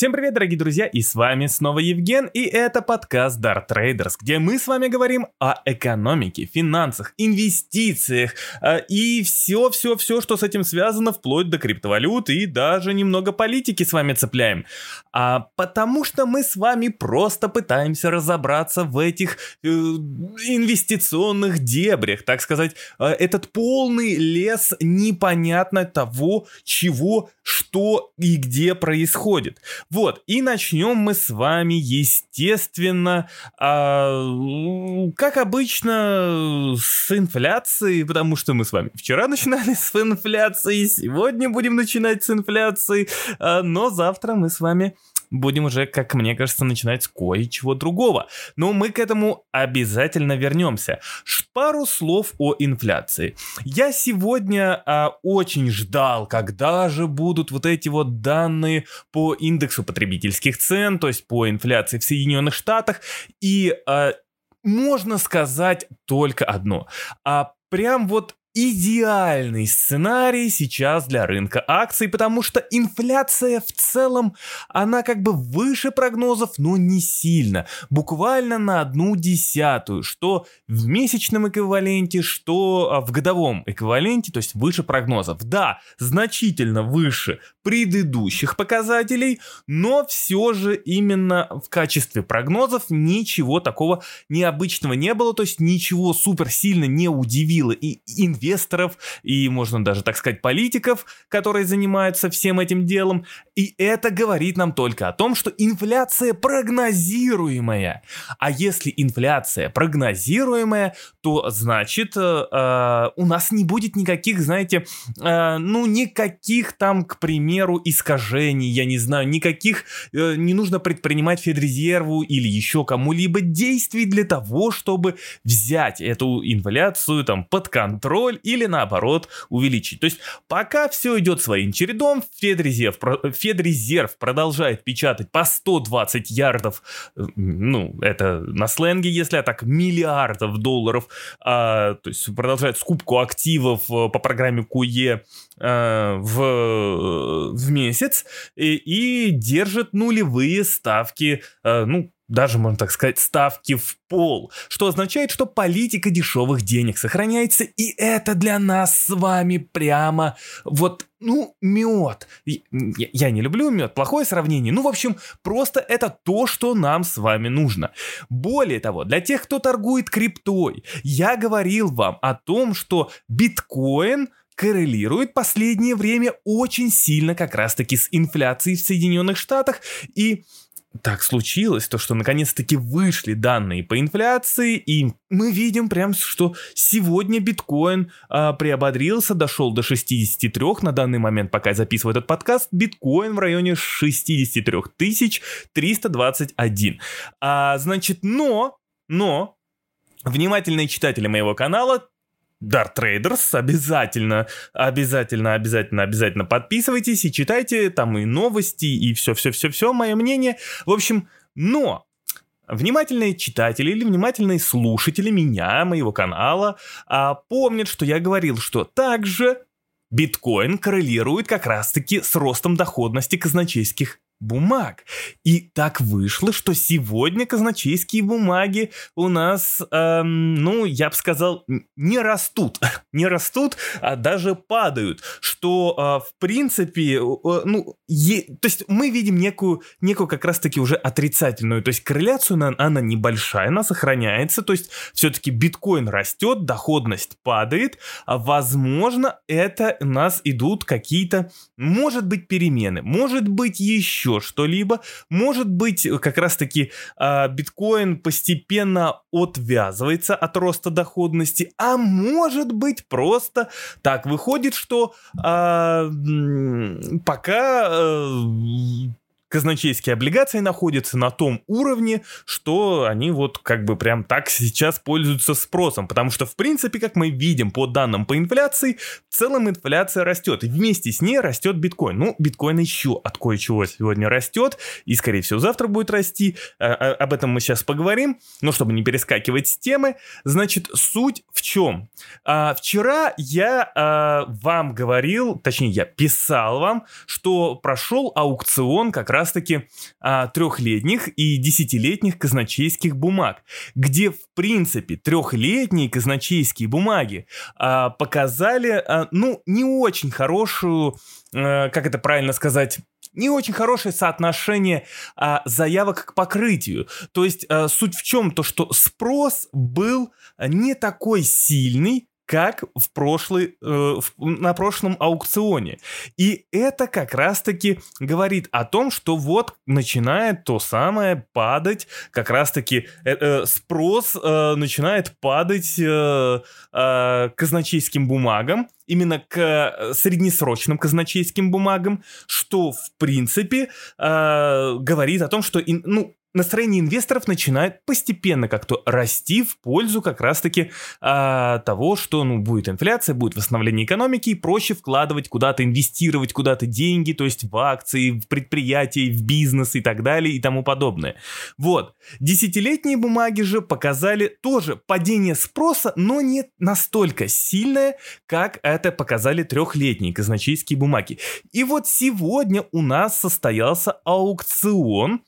Всем привет, дорогие друзья, и с вами снова Евген, и это подкаст Dart Traders, где мы с вами говорим о экономике, финансах, инвестициях э, и все-все-все, что с этим связано, вплоть до криптовалют и даже немного политики с вами цепляем. А потому что мы с вами просто пытаемся разобраться в этих э, инвестиционных дебрях, так сказать, э, этот полный лес непонятно того, чего, что и где происходит. Вот, и начнем мы с вами, естественно, а, как обычно, с инфляции, потому что мы с вами вчера начинали с инфляции, сегодня будем начинать с инфляции, а, но завтра мы с вами будем уже, как мне кажется, начинать кое-чего другого. Но мы к этому обязательно вернемся. Пару слов о инфляции. Я сегодня а, очень ждал, когда же будут вот эти вот данные по индексу потребительских цен, то есть по инфляции в Соединенных Штатах. И а, можно сказать только одно. А прям вот идеальный сценарий сейчас для рынка акций, потому что инфляция в целом, она как бы выше прогнозов, но не сильно. Буквально на одну десятую, что в месячном эквиваленте, что а, в годовом эквиваленте, то есть выше прогнозов. Да, значительно выше предыдущих показателей, но все же именно в качестве прогнозов ничего такого необычного не было, то есть ничего супер сильно не удивило и инвесторов, и можно даже так сказать политиков, которые занимаются всем этим делом. И это говорит нам только о том, что инфляция прогнозируемая. А если инфляция прогнозируемая, то значит э, э у нас не будет никаких, знаете, э, ну никаких там, к примеру, меру искажений, я не знаю, никаких э, не нужно предпринимать Федрезерву или еще кому-либо действий для того, чтобы взять эту инфляцию там под контроль или наоборот увеличить. То есть пока все идет своим чередом, Федрезерв, Федрезерв продолжает печатать по 120 ярдов, э, ну это на сленге, если а так миллиардов долларов, а, то есть продолжает скупку активов э, по программе КУЕ а, в в месяц. И, и держит нулевые ставки, э, ну, даже, можно так сказать, ставки в пол, что означает, что политика дешевых денег сохраняется, и это для нас с вами прямо вот, ну, мед. Я, не люблю мед, плохое сравнение. Ну, в общем, просто это то, что нам с вами нужно. Более того, для тех, кто торгует криптой, я говорил вам о том, что биткоин – коррелирует последнее время очень сильно как раз-таки с инфляцией в Соединенных Штатах. И так случилось, то что наконец-таки вышли данные по инфляции, и мы видим прям, что сегодня биткоин а, приободрился, дошел до 63 на данный момент, пока я записываю этот подкаст, биткоин в районе 63 тысяч 321. А, значит, но, но, внимательные читатели моего канала Dart Traders. Обязательно, обязательно, обязательно, обязательно подписывайтесь и читайте там и новости, и все-все-все-все, мое мнение. В общем, но Внимательные читатели или внимательные слушатели меня, моего канала, а, помнят, что я говорил, что также биткоин коррелирует как раз-таки с ростом доходности казначейских бумаг. И так вышло, что сегодня казначейские бумаги у нас, эм, ну, я бы сказал, не растут. не растут, а даже падают. Что, э, в принципе, э, ну, е- то есть мы видим некую, некую как раз-таки уже отрицательную, то есть корреляцию, она, она небольшая, она сохраняется, то есть все-таки биткоин растет, доходность падает, а возможно, это у нас идут какие-то, может быть, перемены, может быть, еще еще что-либо. Может быть, как раз-таки э, биткоин постепенно отвязывается от роста доходности, а может быть просто так выходит, что э, пока э, казначейские облигации находятся на том уровне, что они вот как бы прям так сейчас пользуются спросом, потому что в принципе, как мы видим по данным по инфляции, в целом инфляция растет, и вместе с ней растет биткоин. Ну, биткоин еще от кое-чего сегодня растет, и скорее всего завтра будет расти, а, об этом мы сейчас поговорим, но чтобы не перескакивать с темы, значит, суть в чем? А, вчера я а, вам говорил, точнее я писал вам, что прошел аукцион как раз раз-таки а, трехлетних и десятилетних казначейских бумаг, где, в принципе, трехлетние казначейские бумаги а, показали, а, ну, не очень хорошую, а, как это правильно сказать, не очень хорошее соотношение а, заявок к покрытию. То есть а, суть в чем? То, что спрос был не такой сильный, как в прошлый, э, в, на прошлом аукционе. И это как раз-таки говорит о том, что вот начинает то самое падать, как раз-таки э, э, спрос э, начинает падать э, э, казначейским бумагам, именно к э, среднесрочным казначейским бумагам, что в принципе э, говорит о том, что ну, настроение инвесторов начинает постепенно как-то расти в пользу как раз-таки а, того, что ну, будет инфляция, будет восстановление экономики, и проще вкладывать куда-то, инвестировать куда-то деньги, то есть в акции, в предприятия, в бизнес и так далее и тому подобное. Вот. Десятилетние бумаги же показали тоже падение спроса, но не настолько сильное, как это показали трехлетние казначейские бумаги. И вот сегодня у нас состоялся аукцион,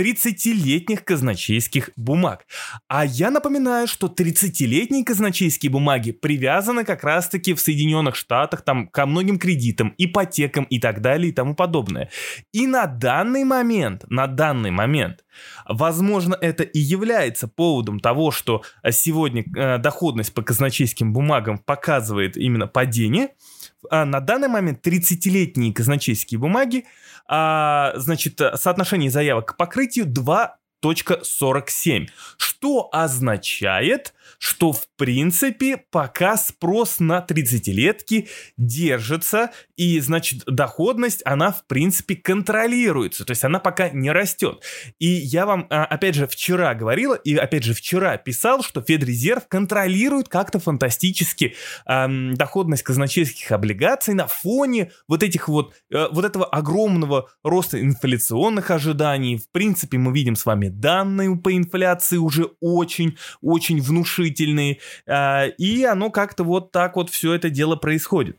30-летних казначейских бумаг. А я напоминаю, что 30-летние казначейские бумаги привязаны как раз-таки в Соединенных Штатах там, ко многим кредитам, ипотекам и так далее и тому подобное. И на данный момент, на данный момент, возможно, это и является поводом того, что сегодня э, доходность по казначейским бумагам показывает именно падение. А на данный момент 30-летние казначейские бумаги а, значит, соотношение заявок к покрытию 2.47, что означает, что в принципе пока спрос на 30-летки держится, и значит доходность, она в принципе контролируется, то есть она пока не растет. И я вам а, опять же вчера говорила, и опять же вчера писал, что Федрезерв контролирует как-то фантастически эм, доходность казначейских облигаций на фоне вот этих вот, э, вот этого огромного роста инфляционных ожиданий. В принципе, мы видим с вами данные по инфляции уже очень-очень внушительные решительный, а, и оно как-то вот так вот все это дело происходит.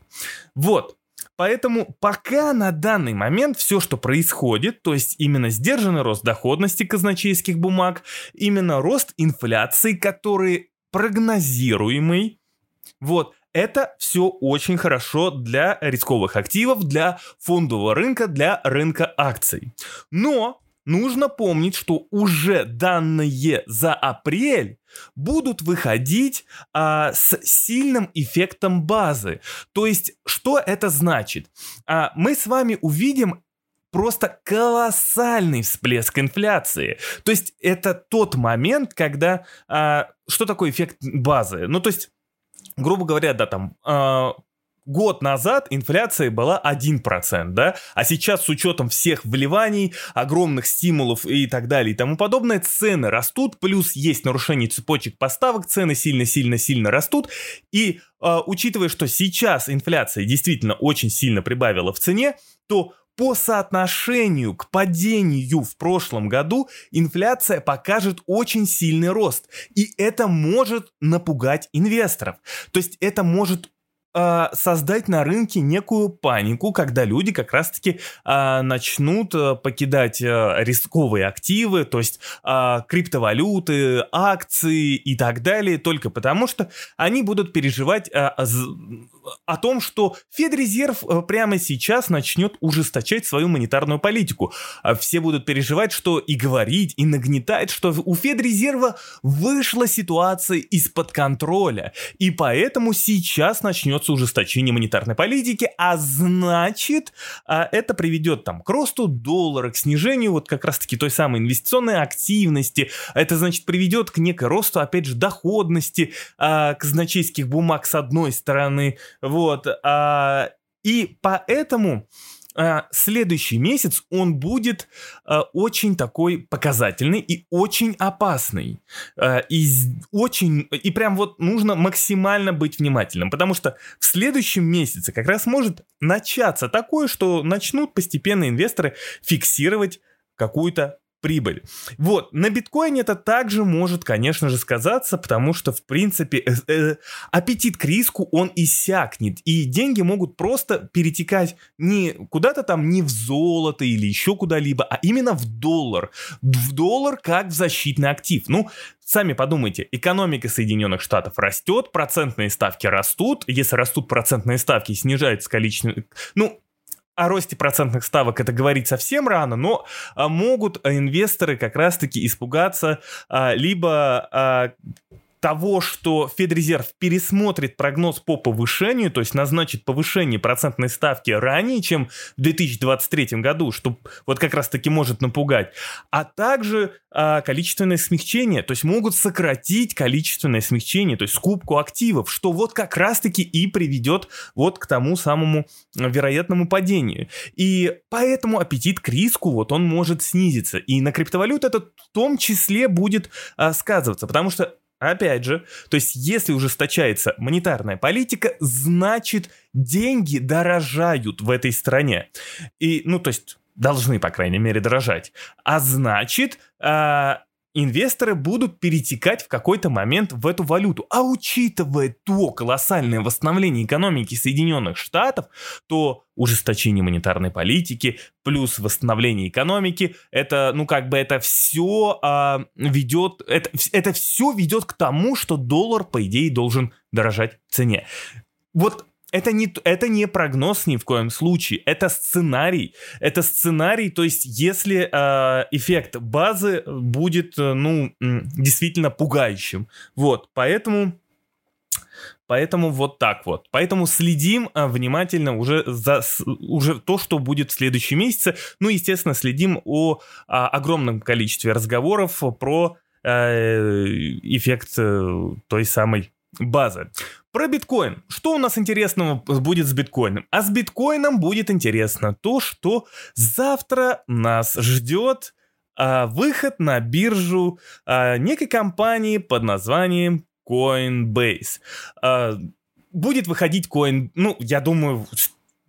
Вот. Поэтому пока на данный момент все, что происходит, то есть именно сдержанный рост доходности казначейских бумаг, именно рост инфляции, который прогнозируемый, вот, это все очень хорошо для рисковых активов, для фондового рынка, для рынка акций. Но нужно помнить, что уже данные за апрель будут выходить а, с сильным эффектом базы. То есть, что это значит? А, мы с вами увидим просто колоссальный всплеск инфляции. То есть это тот момент, когда... А, что такое эффект базы? Ну, то есть, грубо говоря, да, там... А, год назад инфляция была 1%, да, а сейчас с учетом всех вливаний, огромных стимулов и так далее и тому подобное, цены растут, плюс есть нарушение цепочек поставок, цены сильно-сильно-сильно растут, и э, учитывая, что сейчас инфляция действительно очень сильно прибавила в цене, то по соотношению к падению в прошлом году инфляция покажет очень сильный рост. И это может напугать инвесторов. То есть это может э, создать на рынке некую панику, когда люди как раз-таки э, начнут покидать э, рисковые активы, то есть э, криптовалюты, акции и так далее, только потому что они будут переживать э, о том, что Федрезерв э, прямо сейчас начнет ужесточать свою монетарную политику. А все будут переживать, что и говорить, и нагнетать, что у Федрезерва вышла ситуация из-под контроля, и поэтому сейчас начнется ужесточение монетарной политики, а значит, а, это приведет там к росту доллара, к снижению вот как раз-таки той самой инвестиционной активности, это значит приведет к некой росту, опять же, доходности а, казначейских бумаг с одной стороны, вот. А, и поэтому а, следующий месяц он будет а, очень такой показательный и очень опасный. А, и очень, и прям вот нужно максимально быть внимательным, потому что в следующем месяце как раз может начаться такое, что начнут постепенно инвесторы фиксировать какую-то прибыль. Вот, на биткоине это также может, конечно же, сказаться, потому что, в принципе, э, э, аппетит к риску, он иссякнет, и деньги могут просто перетекать не куда-то там, не в золото или еще куда-либо, а именно в доллар. В доллар как в защитный актив. Ну, Сами подумайте, экономика Соединенных Штатов растет, процентные ставки растут, если растут процентные ставки, снижается количество... Ну, о росте процентных ставок это говорить совсем рано, но а, могут инвесторы как раз-таки испугаться а, либо а, того, что Федрезерв пересмотрит прогноз по повышению, то есть назначит повышение процентной ставки ранее, чем в 2023 году, что вот как раз-таки может напугать, а также а, количественное смягчение, то есть могут сократить количественное смягчение, то есть скупку активов, что вот как раз-таки и приведет вот к тому самому вероятному падению. И поэтому аппетит к риску вот он может снизиться. И на криптовалюту это в том числе будет а, сказываться, потому что Опять же, то есть если ужесточается монетарная политика, значит деньги дорожают в этой стране. И, ну, то есть должны, по крайней мере, дорожать. А значит, э, инвесторы будут перетекать в какой-то момент в эту валюту. А учитывая то колоссальное восстановление экономики Соединенных Штатов, то ужесточение монетарной политики плюс восстановление экономики, это, ну, как бы это все а, ведет, это, это все ведет к тому, что доллар, по идее, должен дорожать в цене. Вот это не, это не прогноз ни в коем случае, это сценарий. Это сценарий, то есть если э, эффект базы будет, э, ну, действительно пугающим. Вот, поэтому... Поэтому вот так вот. Поэтому следим а, внимательно уже за уже то, что будет в следующем месяце. Ну, естественно, следим о а, огромном количестве разговоров про э, эффект э, той самой базы. Про биткоин. Что у нас интересного будет с биткоином? А с биткоином будет интересно то, что завтра нас ждет а, выход на биржу а, некой компании под названием Coinbase. А, будет выходить Coin... Ну, я думаю,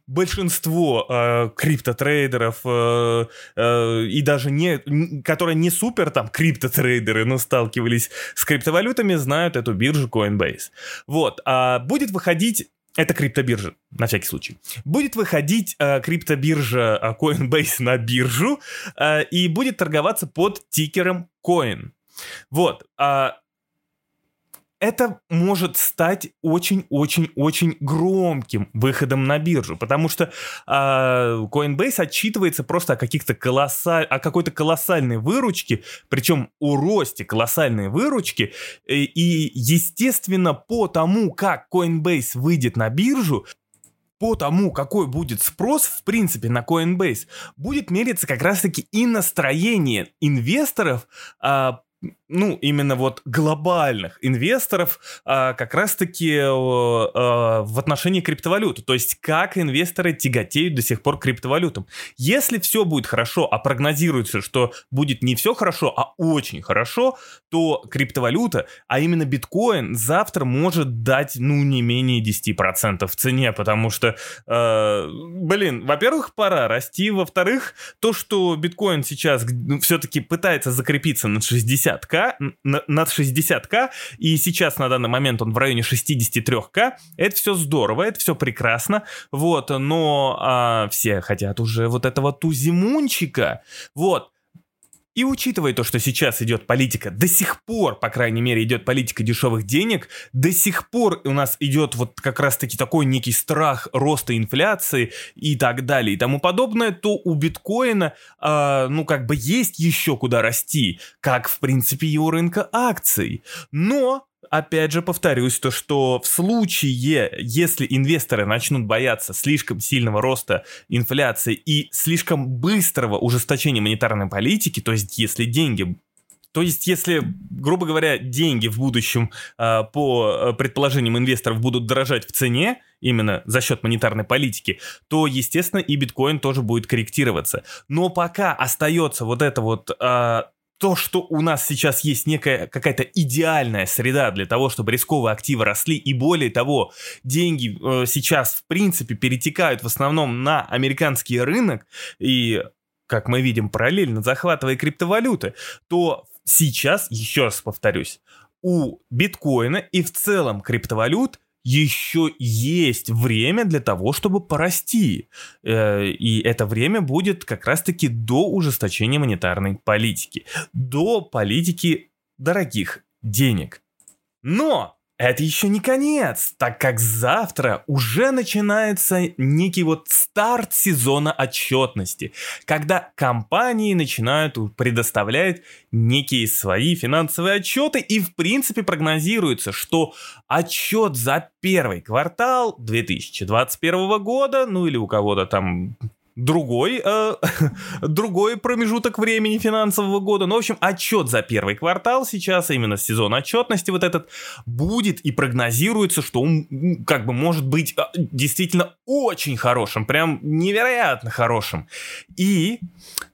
большинство э, криптотрейдеров э, э, и даже не, которые не супер там криптотрейдеры, но сталкивались с криптовалютами, знают эту биржу Coinbase. Вот, а будет выходить это криптобиржа, на всякий случай. Будет выходить э, криптобиржа э, Coinbase на биржу э, и будет торговаться под тикером Coin. Вот. А это может стать очень-очень-очень громким выходом на биржу, потому что э, Coinbase отчитывается просто о каких-то колоссаль... о какой-то колоссальной выручке, причем о росте колоссальной выручки, и, и естественно по тому, как Coinbase выйдет на биржу, по тому, какой будет спрос, в принципе, на Coinbase, будет мериться как раз-таки и настроение инвесторов а, ну, именно вот глобальных инвесторов а, как раз-таки а, а, в отношении криптовалюты. То есть, как инвесторы тяготеют до сих пор к криптовалютам. Если все будет хорошо, а прогнозируется, что будет не все хорошо, а очень хорошо, то криптовалюта, а именно биткоин, завтра может дать, ну, не менее 10% в цене, потому что, э, блин, во-первых, пора расти, во-вторых, то, что биткоин сейчас ну, все-таки пытается закрепиться на 60к, над 60к, и сейчас на данный момент он в районе 63к. Это все здорово, это все прекрасно, вот, но а, все хотят уже вот этого тузимунчика, вот. И учитывая то, что сейчас идет политика, до сих пор, по крайней мере, идет политика дешевых денег, до сих пор у нас идет вот как раз-таки такой некий страх роста инфляции и так далее и тому подобное, то у биткоина, э, ну, как бы есть еще куда расти, как, в принципе, и у рынка акций. Но опять же повторюсь, то что в случае, если инвесторы начнут бояться слишком сильного роста инфляции и слишком быстрого ужесточения монетарной политики, то есть если деньги то есть, если, грубо говоря, деньги в будущем, э, по предположениям инвесторов, будут дорожать в цене, именно за счет монетарной политики, то, естественно, и биткоин тоже будет корректироваться. Но пока остается вот это вот э, то, что у нас сейчас есть некая какая-то идеальная среда для того, чтобы рисковые активы росли, и более того, деньги э, сейчас в принципе перетекают в основном на американский рынок, и как мы видим, параллельно захватывая криптовалюты, то сейчас, еще раз повторюсь, у биткоина и в целом криптовалют еще есть время для того, чтобы порасти. Э, и это время будет как раз-таки до ужесточения монетарной политики, до политики дорогих денег. Но это еще не конец, так как завтра уже начинается некий вот старт сезона отчетности, когда компании начинают предоставлять некие свои финансовые отчеты и в принципе прогнозируется, что отчет за первый квартал 2021 года, ну или у кого-то там другой, э, другой промежуток времени финансового года. Ну, в общем, отчет за первый квартал сейчас, именно сезон отчетности вот этот, будет и прогнозируется, что он как бы может быть э, действительно очень хорошим, прям невероятно хорошим. И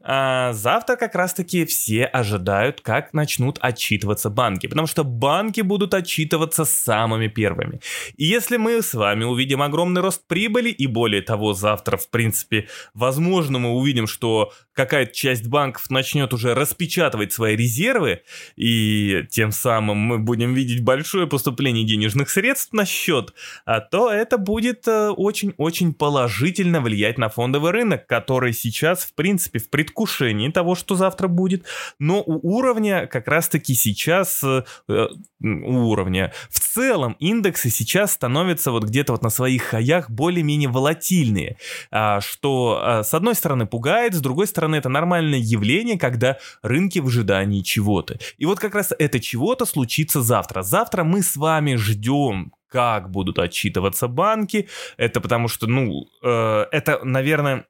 э, завтра как раз-таки все ожидают, как начнут отчитываться банки, потому что банки будут отчитываться самыми первыми. И если мы с вами увидим огромный рост прибыли, и более того, завтра, в принципе, Возможно, мы увидим, что какая-то часть банков начнет уже распечатывать свои резервы, и тем самым мы будем видеть большое поступление денежных средств на счет, а то это будет э, очень-очень положительно влиять на фондовый рынок, который сейчас, в принципе, в предвкушении того, что завтра будет, но у уровня как раз-таки сейчас, э, э, уровня, в целом индексы сейчас становятся вот где-то вот на своих хаях более-менее волатильные, а, что с одной стороны пугает, с другой стороны это нормальное явление, когда рынки в ожидании чего-то. И вот как раз это чего-то случится завтра. Завтра мы с вами ждем как будут отчитываться банки. Это потому что, ну, э, это, наверное,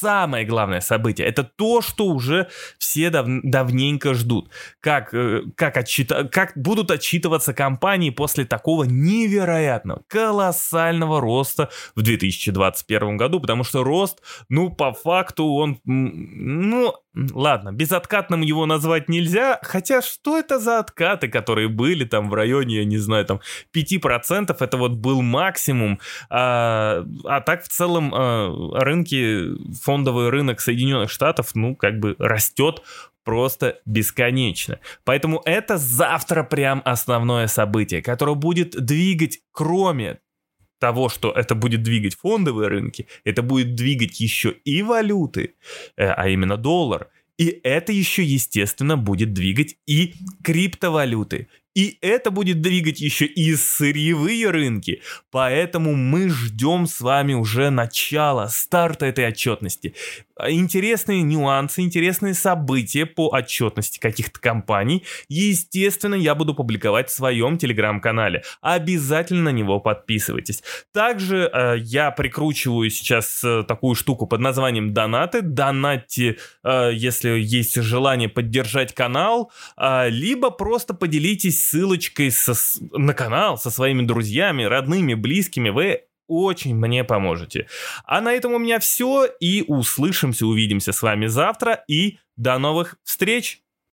самое главное событие. Это то, что уже все дав давненько ждут. Как, э, как, отчита как будут отчитываться компании после такого невероятного, колоссального роста в 2021 году, потому что рост, ну, по факту он, ну, Ладно, безоткатным его назвать нельзя, хотя что это за откаты, которые были там в районе, я не знаю, там 5%, это вот был максимум, а, а так в целом а, рынки, фондовый рынок Соединенных Штатов, ну, как бы растет просто бесконечно. Поэтому это завтра прям основное событие, которое будет двигать, кроме того, что это будет двигать фондовые рынки, это будет двигать еще и валюты, э, а именно доллар. И это еще, естественно, будет двигать и криптовалюты, и это будет двигать еще и сырьевые рынки. Поэтому мы ждем с вами уже начала, старта этой отчетности. Интересные нюансы, интересные события по отчетности каких-то компаний, естественно, я буду публиковать в своем телеграм-канале. Обязательно на него подписывайтесь. Также э, я прикручиваю сейчас э, такую штуку под названием донаты. Донатьте, э, если есть желание поддержать канал, э, либо просто поделитесь ссылочкой со, на канал со своими друзьями, родными, близкими, вы очень мне поможете. А на этом у меня все, и услышимся, увидимся с вами завтра, и до новых встреч!